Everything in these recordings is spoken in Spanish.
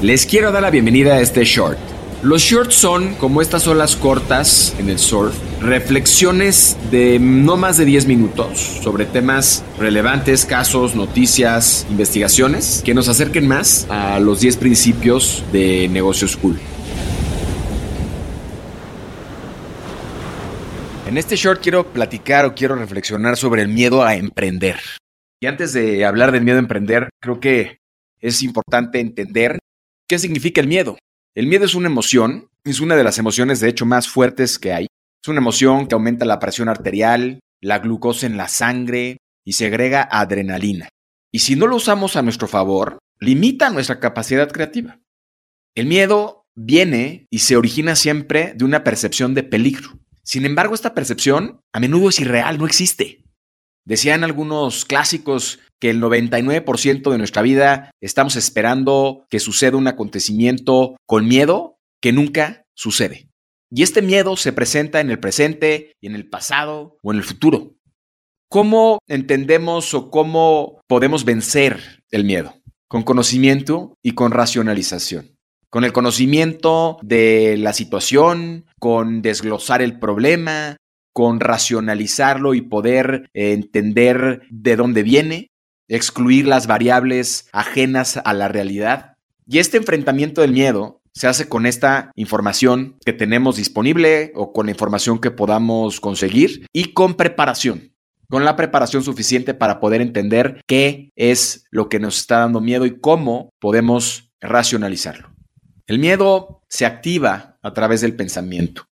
Les quiero dar la bienvenida a este short. Los shorts son, como estas olas cortas en el surf, reflexiones de no más de 10 minutos sobre temas relevantes, casos, noticias, investigaciones que nos acerquen más a los 10 principios de negocios cool. En este short quiero platicar o quiero reflexionar sobre el miedo a emprender. Y antes de hablar del miedo a emprender, creo que es importante entender ¿Qué significa el miedo? El miedo es una emoción, es una de las emociones de hecho más fuertes que hay. Es una emoción que aumenta la presión arterial, la glucosa en la sangre y segrega adrenalina. Y si no lo usamos a nuestro favor, limita nuestra capacidad creativa. El miedo viene y se origina siempre de una percepción de peligro. Sin embargo, esta percepción a menudo es irreal, no existe. Decían algunos clásicos que el 99% de nuestra vida estamos esperando que suceda un acontecimiento con miedo que nunca sucede. Y este miedo se presenta en el presente y en el pasado o en el futuro. ¿Cómo entendemos o cómo podemos vencer el miedo? Con conocimiento y con racionalización con el conocimiento de la situación, con desglosar el problema, con racionalizarlo y poder entender de dónde viene, excluir las variables ajenas a la realidad. Y este enfrentamiento del miedo se hace con esta información que tenemos disponible o con la información que podamos conseguir y con preparación, con la preparación suficiente para poder entender qué es lo que nos está dando miedo y cómo podemos racionalizarlo. El miedo se activa a través del pensamiento.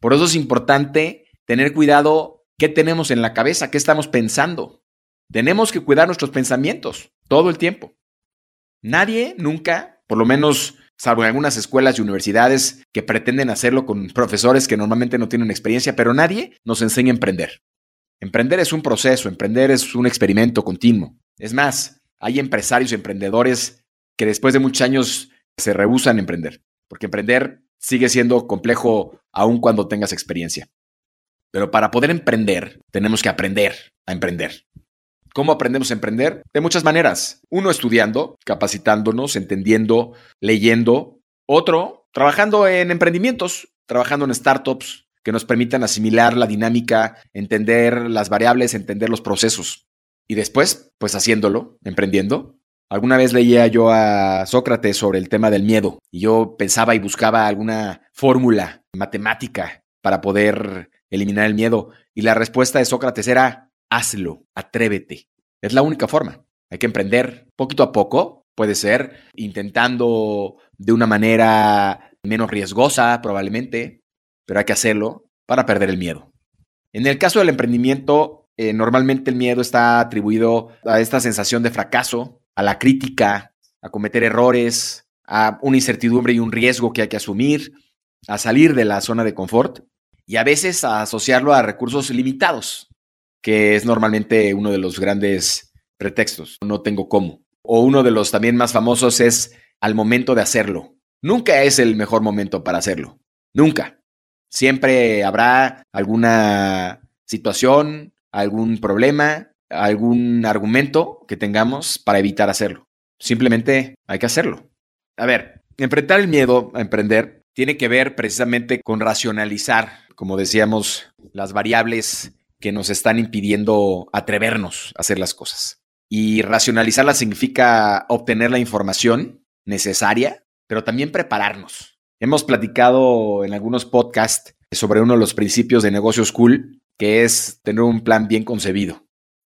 Por eso es importante tener cuidado qué tenemos en la cabeza, qué estamos pensando. Tenemos que cuidar nuestros pensamientos todo el tiempo. Nadie nunca, por lo menos salvo en algunas escuelas y universidades que pretenden hacerlo con profesores que normalmente no tienen experiencia, pero nadie nos enseña a emprender. Emprender es un proceso, emprender es un experimento continuo. Es más, hay empresarios y emprendedores que después de muchos años se rehusan a emprender, porque emprender sigue siendo complejo aun cuando tengas experiencia. Pero para poder emprender, tenemos que aprender a emprender. ¿Cómo aprendemos a emprender? De muchas maneras. Uno, estudiando, capacitándonos, entendiendo, leyendo. Otro, trabajando en emprendimientos, trabajando en startups que nos permitan asimilar la dinámica, entender las variables, entender los procesos. Y después, pues haciéndolo, emprendiendo. Alguna vez leía yo a Sócrates sobre el tema del miedo y yo pensaba y buscaba alguna fórmula matemática para poder eliminar el miedo? Y la respuesta de Sócrates era, hazlo, atrévete. Es la única forma. Hay que emprender poquito a poco, puede ser intentando de una manera menos riesgosa probablemente, pero hay que hacerlo para perder el miedo. En el caso del emprendimiento, eh, normalmente el miedo está atribuido a esta sensación de fracaso, a la crítica, a cometer errores, a una incertidumbre y un riesgo que hay que asumir, a salir de la zona de confort y a veces a asociarlo a recursos limitados, que es normalmente uno de los grandes pretextos. No tengo cómo. O uno de los también más famosos es al momento de hacerlo. Nunca es el mejor momento para hacerlo. Nunca. Siempre habrá alguna situación, algún problema, algún argumento que tengamos para evitar hacerlo. Simplemente hay que hacerlo. A ver, enfrentar el miedo a emprender tiene que ver precisamente con racionalizar como decíamos, las variables que nos están impidiendo atrevernos a hacer las cosas. Y racionalizarlas significa obtener la información necesaria, pero también prepararnos. Hemos platicado en algunos podcasts sobre uno de los principios de negocios cool, que es tener un plan bien concebido.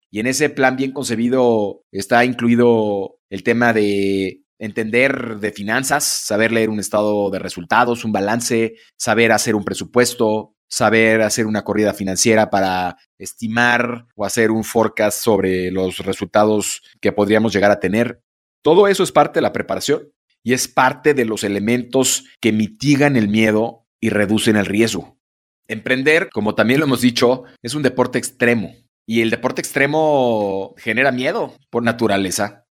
Y en ese plan bien concebido está incluido el tema de entender de finanzas, saber leer un estado de resultados, un balance, saber hacer un presupuesto, saber hacer una corrida financiera para estimar o hacer un forecast sobre los resultados que podríamos llegar a tener. Todo eso es parte de la preparación y es parte de los elementos que mitigan el miedo y reducen el riesgo. Emprender, como también lo hemos dicho, es un deporte extremo y el deporte extremo genera miedo por naturaleza.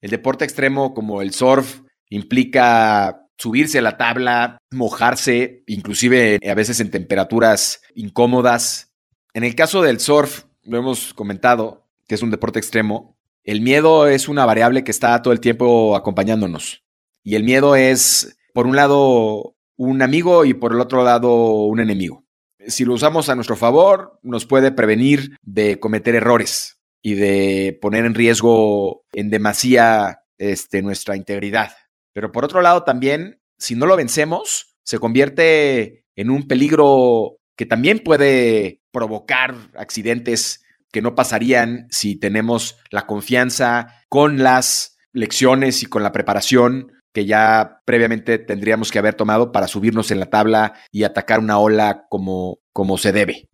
El deporte extremo como el surf implica subirse a la tabla, mojarse, inclusive a veces en temperaturas incómodas. En el caso del surf, lo hemos comentado, que es un deporte extremo, el miedo es una variable que está todo el tiempo acompañándonos. Y el miedo es, por un lado, un amigo y por el otro lado, un enemigo. Si lo usamos a nuestro favor, nos puede prevenir de cometer errores y de poner en riesgo en demasía este, nuestra integridad. Pero por otro lado, también, si no lo vencemos, se convierte en un peligro que también puede provocar accidentes que no pasarían si tenemos la confianza con las lecciones y con la preparación que ya previamente tendríamos que haber tomado para subirnos en la tabla y atacar una ola como, como se debe.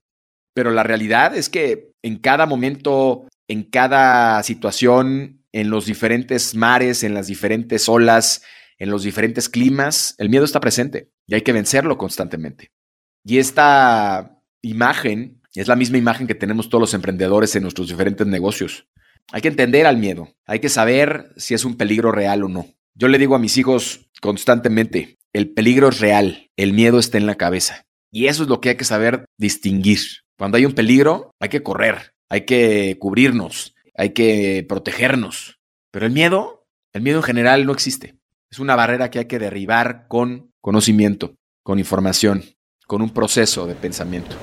Pero la realidad es que en cada momento, en cada situación, en los diferentes mares, en las diferentes olas, en los diferentes climas, el miedo está presente y hay que vencerlo constantemente. Y esta imagen es la misma imagen que tenemos todos los emprendedores en nuestros diferentes negocios. Hay que entender al miedo, hay que saber si es un peligro real o no. Yo le digo a mis hijos constantemente, el peligro es real, el miedo está en la cabeza. Y eso es lo que hay que saber distinguir. Cuando hay un peligro, hay que correr, hay que cubrirnos, hay que protegernos. Pero el miedo, el miedo en general no existe. Es una barrera que hay que derribar con conocimiento, con información, con un proceso de pensamiento.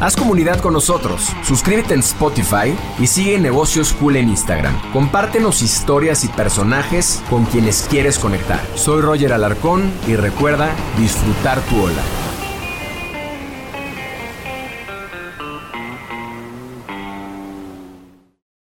Haz comunidad con nosotros, suscríbete en Spotify y sigue Negocios Cool en Instagram. Compártenos historias y personajes con quienes quieres conectar. Soy Roger Alarcón y recuerda disfrutar tu ola.